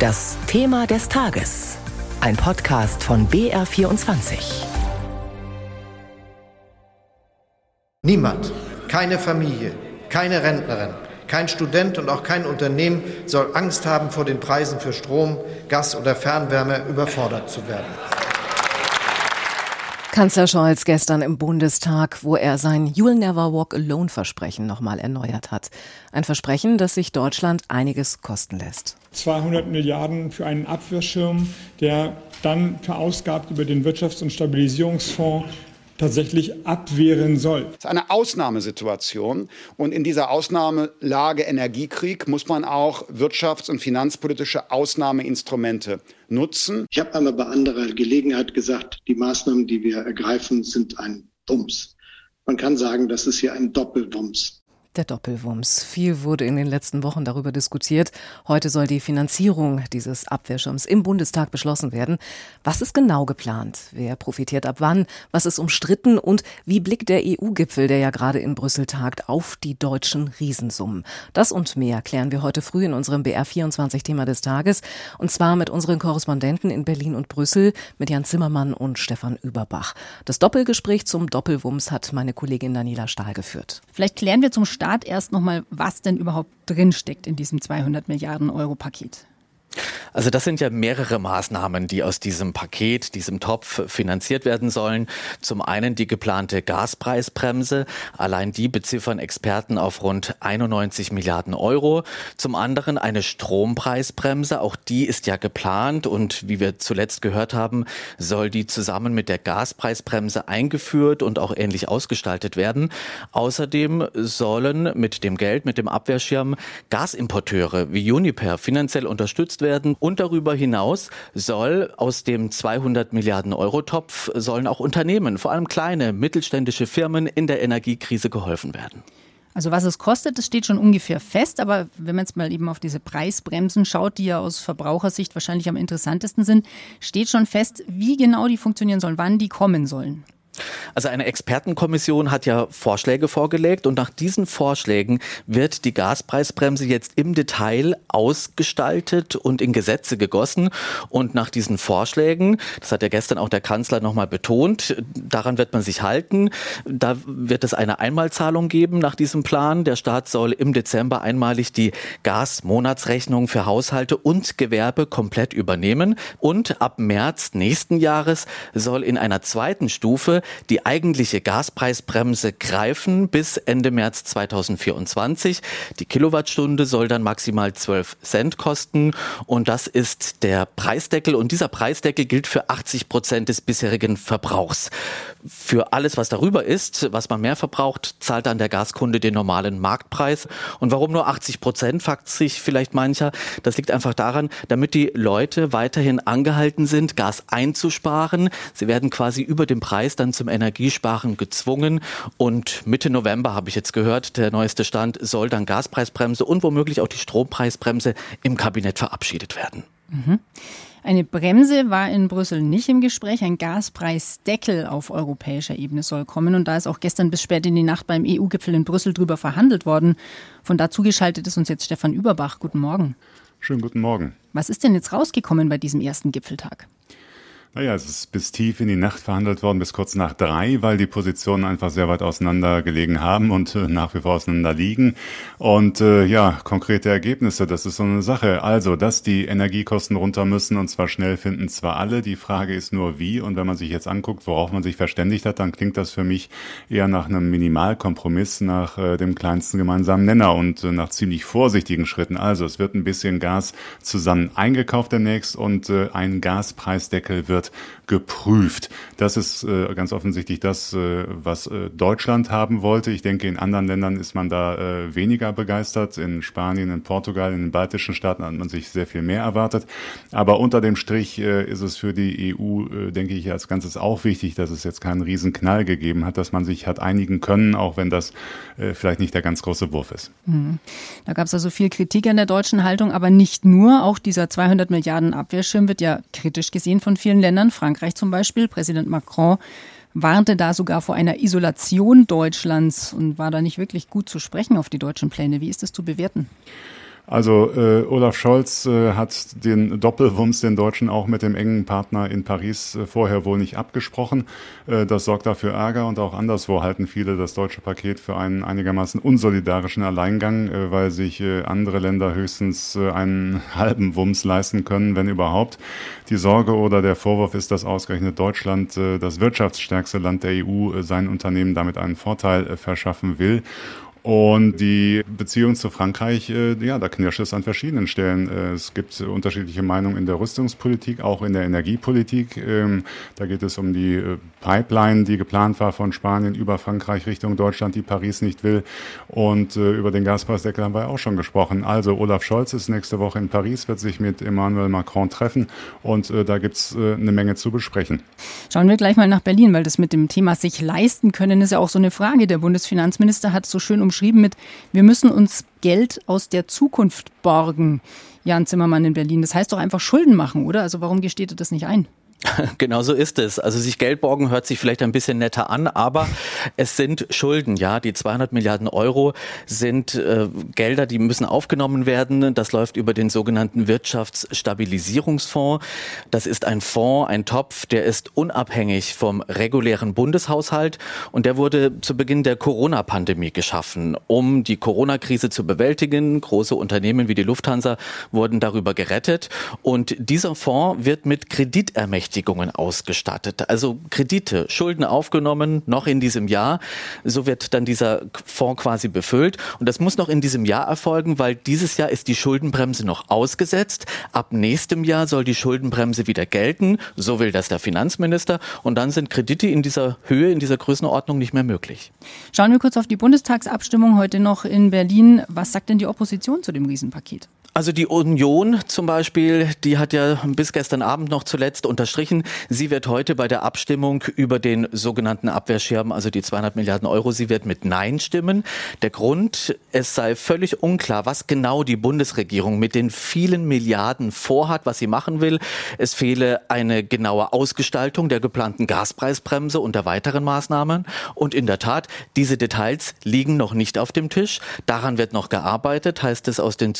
Das Thema des Tages. Ein Podcast von BR24. Niemand, keine Familie, keine Rentnerin, kein Student und auch kein Unternehmen soll Angst haben, vor den Preisen für Strom, Gas oder Fernwärme überfordert zu werden. Kanzler Scholz gestern im Bundestag, wo er sein You'll Never Walk Alone Versprechen nochmal erneuert hat. Ein Versprechen, das sich Deutschland einiges kosten lässt. 200 Milliarden für einen Abwehrschirm, der dann verausgabt über den Wirtschafts- und Stabilisierungsfonds tatsächlich abwehren soll. Es ist eine Ausnahmesituation und in dieser Ausnahmelage Energiekrieg muss man auch wirtschafts- und finanzpolitische Ausnahmeinstrumente nutzen. Ich habe einmal bei anderer Gelegenheit gesagt, die Maßnahmen, die wir ergreifen, sind ein Wumms. Man kann sagen, das ist hier ein Doppelwumms. Der Doppelwumms. Viel wurde in den letzten Wochen darüber diskutiert. Heute soll die Finanzierung dieses Abwehrschirms im Bundestag beschlossen werden. Was ist genau geplant? Wer profitiert ab wann? Was ist umstritten? Und wie blickt der EU-Gipfel, der ja gerade in Brüssel tagt, auf die deutschen Riesensummen? Das und mehr klären wir heute früh in unserem BR24-Thema des Tages. Und zwar mit unseren Korrespondenten in Berlin und Brüssel, mit Jan Zimmermann und Stefan Überbach. Das Doppelgespräch zum Doppelwumms hat meine Kollegin Daniela Stahl geführt. Vielleicht klären wir zum Start erst nochmal, was denn überhaupt drinsteckt in diesem 200 Milliarden Euro Paket. Also das sind ja mehrere Maßnahmen, die aus diesem Paket, diesem Topf finanziert werden sollen. Zum einen die geplante Gaspreisbremse. Allein die beziffern Experten auf rund 91 Milliarden Euro. Zum anderen eine Strompreisbremse. Auch die ist ja geplant und wie wir zuletzt gehört haben, soll die zusammen mit der Gaspreisbremse eingeführt und auch ähnlich ausgestaltet werden. Außerdem sollen mit dem Geld, mit dem Abwehrschirm Gasimporteure wie Uniper finanziell unterstützt werden und darüber hinaus soll aus dem 200 Milliarden Euro Topf sollen auch Unternehmen, vor allem kleine mittelständische Firmen in der Energiekrise geholfen werden. Also was es kostet, das steht schon ungefähr fest, aber wenn man jetzt mal eben auf diese Preisbremsen schaut, die ja aus Verbrauchersicht wahrscheinlich am interessantesten sind, steht schon fest, wie genau die funktionieren sollen, wann die kommen sollen. Also eine Expertenkommission hat ja Vorschläge vorgelegt und nach diesen Vorschlägen wird die Gaspreisbremse jetzt im Detail ausgestaltet und in Gesetze gegossen. Und nach diesen Vorschlägen, das hat ja gestern auch der Kanzler nochmal betont, daran wird man sich halten. Da wird es eine Einmalzahlung geben nach diesem Plan. Der Staat soll im Dezember einmalig die Gasmonatsrechnung für Haushalte und Gewerbe komplett übernehmen. Und ab März nächsten Jahres soll in einer zweiten Stufe die eigentliche Gaspreisbremse greifen bis Ende März 2024. Die Kilowattstunde soll dann maximal 12 Cent kosten und das ist der Preisdeckel und dieser Preisdeckel gilt für 80 Prozent des bisherigen Verbrauchs. Für alles, was darüber ist, was man mehr verbraucht, zahlt dann der Gaskunde den normalen Marktpreis. Und warum nur 80 Prozent, fragt sich vielleicht mancher. Das liegt einfach daran, damit die Leute weiterhin angehalten sind, Gas einzusparen. Sie werden quasi über dem Preis dann zum Energiesparen gezwungen. Und Mitte November habe ich jetzt gehört, der neueste Stand soll dann Gaspreisbremse und womöglich auch die Strompreisbremse im Kabinett verabschiedet werden. Mhm. Eine Bremse war in Brüssel nicht im Gespräch. Ein Gaspreisdeckel auf europäischer Ebene soll kommen. Und da ist auch gestern bis spät in die Nacht beim EU-Gipfel in Brüssel drüber verhandelt worden. Von da zugeschaltet ist uns jetzt Stefan Überbach. Guten Morgen. Schönen guten Morgen. Was ist denn jetzt rausgekommen bei diesem ersten Gipfeltag? Naja, es ist bis tief in die Nacht verhandelt worden, bis kurz nach drei, weil die Positionen einfach sehr weit auseinander gelegen haben und äh, nach wie vor auseinander liegen. Und äh, ja, konkrete Ergebnisse, das ist so eine Sache. Also, dass die Energiekosten runter müssen und zwar schnell finden zwar alle. Die Frage ist nur wie. Und wenn man sich jetzt anguckt, worauf man sich verständigt hat, dann klingt das für mich eher nach einem Minimalkompromiss, nach äh, dem kleinsten gemeinsamen Nenner und äh, nach ziemlich vorsichtigen Schritten. Also, es wird ein bisschen Gas zusammen eingekauft demnächst und äh, ein Gaspreisdeckel wird wird geprüft. Das ist äh, ganz offensichtlich das, äh, was äh, Deutschland haben wollte. Ich denke, in anderen Ländern ist man da äh, weniger begeistert. In Spanien, in Portugal, in den baltischen Staaten hat man sich sehr viel mehr erwartet. Aber unter dem Strich äh, ist es für die EU, äh, denke ich, als Ganzes auch wichtig, dass es jetzt keinen Riesenknall gegeben hat, dass man sich hat einigen können, auch wenn das äh, vielleicht nicht der ganz große Wurf ist. Mhm. Da gab es also viel Kritik an der deutschen Haltung, aber nicht nur. Auch dieser 200 Milliarden Abwehrschirm wird ja kritisch gesehen von vielen Ländern. Ländern, Frankreich zum Beispiel, Präsident Macron warnte da sogar vor einer Isolation Deutschlands und war da nicht wirklich gut zu sprechen auf die deutschen Pläne. Wie ist das zu bewerten? Also äh, Olaf Scholz äh, hat den Doppelwumms den Deutschen auch mit dem engen Partner in Paris äh, vorher wohl nicht abgesprochen. Äh, das sorgt dafür Ärger und auch anderswo halten viele das deutsche Paket für einen einigermaßen unsolidarischen Alleingang, äh, weil sich äh, andere Länder höchstens äh, einen halben Wumms leisten können, wenn überhaupt. Die Sorge oder der Vorwurf ist, dass ausgerechnet Deutschland, äh, das wirtschaftsstärkste Land der EU, äh, seinen Unternehmen damit einen Vorteil verschaffen will. Und die Beziehung zu Frankreich, äh, ja, da knirscht es an verschiedenen Stellen. Äh, es gibt unterschiedliche Meinungen in der Rüstungspolitik, auch in der Energiepolitik. Ähm, da geht es um die äh, Pipeline, die geplant war von Spanien über Frankreich Richtung Deutschland, die Paris nicht will. Und über den Gaspreisdeckel haben wir auch schon gesprochen. Also Olaf Scholz ist nächste Woche in Paris, wird sich mit Emmanuel Macron treffen und da gibt es eine Menge zu besprechen. Schauen wir gleich mal nach Berlin, weil das mit dem Thema sich leisten können ist ja auch so eine Frage. Der Bundesfinanzminister hat so schön um umschrieben mit, wir müssen uns Geld aus der Zukunft borgen. Jan Zimmermann in Berlin. Das heißt doch einfach Schulden machen, oder? Also warum gesteht er das nicht ein? Genau so ist es. Also sich Geld borgen hört sich vielleicht ein bisschen netter an, aber es sind Schulden. Ja, die 200 Milliarden Euro sind äh, Gelder, die müssen aufgenommen werden. Das läuft über den sogenannten Wirtschaftsstabilisierungsfonds. Das ist ein Fonds, ein Topf, der ist unabhängig vom regulären Bundeshaushalt und der wurde zu Beginn der Corona-Pandemie geschaffen, um die Corona-Krise zu bewältigen. Große Unternehmen wie die Lufthansa wurden darüber gerettet und dieser Fonds wird mit Kreditermächtigungen Berechtigungen ausgestattet. Also Kredite, Schulden aufgenommen, noch in diesem Jahr. So wird dann dieser Fonds quasi befüllt. Und das muss noch in diesem Jahr erfolgen, weil dieses Jahr ist die Schuldenbremse noch ausgesetzt. Ab nächstem Jahr soll die Schuldenbremse wieder gelten. So will das der Finanzminister. Und dann sind Kredite in dieser Höhe, in dieser Größenordnung nicht mehr möglich. Schauen wir kurz auf die Bundestagsabstimmung heute noch in Berlin. Was sagt denn die Opposition zu dem Riesenpaket? Also die Union zum Beispiel, die hat ja bis gestern Abend noch zuletzt unterstrichen, sie wird heute bei der Abstimmung über den sogenannten Abwehrschirm, also die 200 Milliarden Euro, sie wird mit Nein stimmen. Der Grund, es sei völlig unklar, was genau die Bundesregierung mit den vielen Milliarden vorhat, was sie machen will. Es fehle eine genaue Ausgestaltung der geplanten Gaspreisbremse und der weiteren Maßnahmen. Und in der Tat, diese Details liegen noch nicht auf dem Tisch. Daran wird noch gearbeitet, heißt es aus den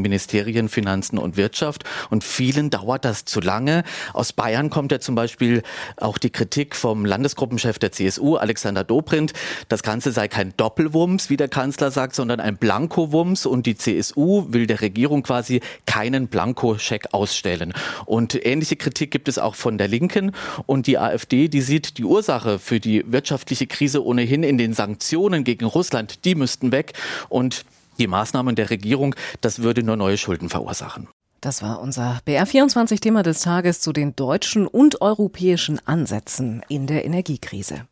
zuständigen Ministerien Finanzen und Wirtschaft. Und vielen dauert das zu lange. Aus Bayern kommt ja zum Beispiel auch die Kritik vom Landesgruppenchef der CSU, Alexander Dobrindt. Das Ganze sei kein Doppelwumms, wie der Kanzler sagt, sondern ein Blankowumms. Und die CSU will der Regierung quasi keinen Blankoscheck ausstellen. Und ähnliche Kritik gibt es auch von der Linken. Und die AfD, die sieht die Ursache für die wirtschaftliche Krise ohnehin in den Sanktionen gegen Russland. Die müssten weg. Und die Maßnahmen der Regierung, das würde nur neue Schulden verursachen. Das war unser BR24-Thema des Tages zu den deutschen und europäischen Ansätzen in der Energiekrise.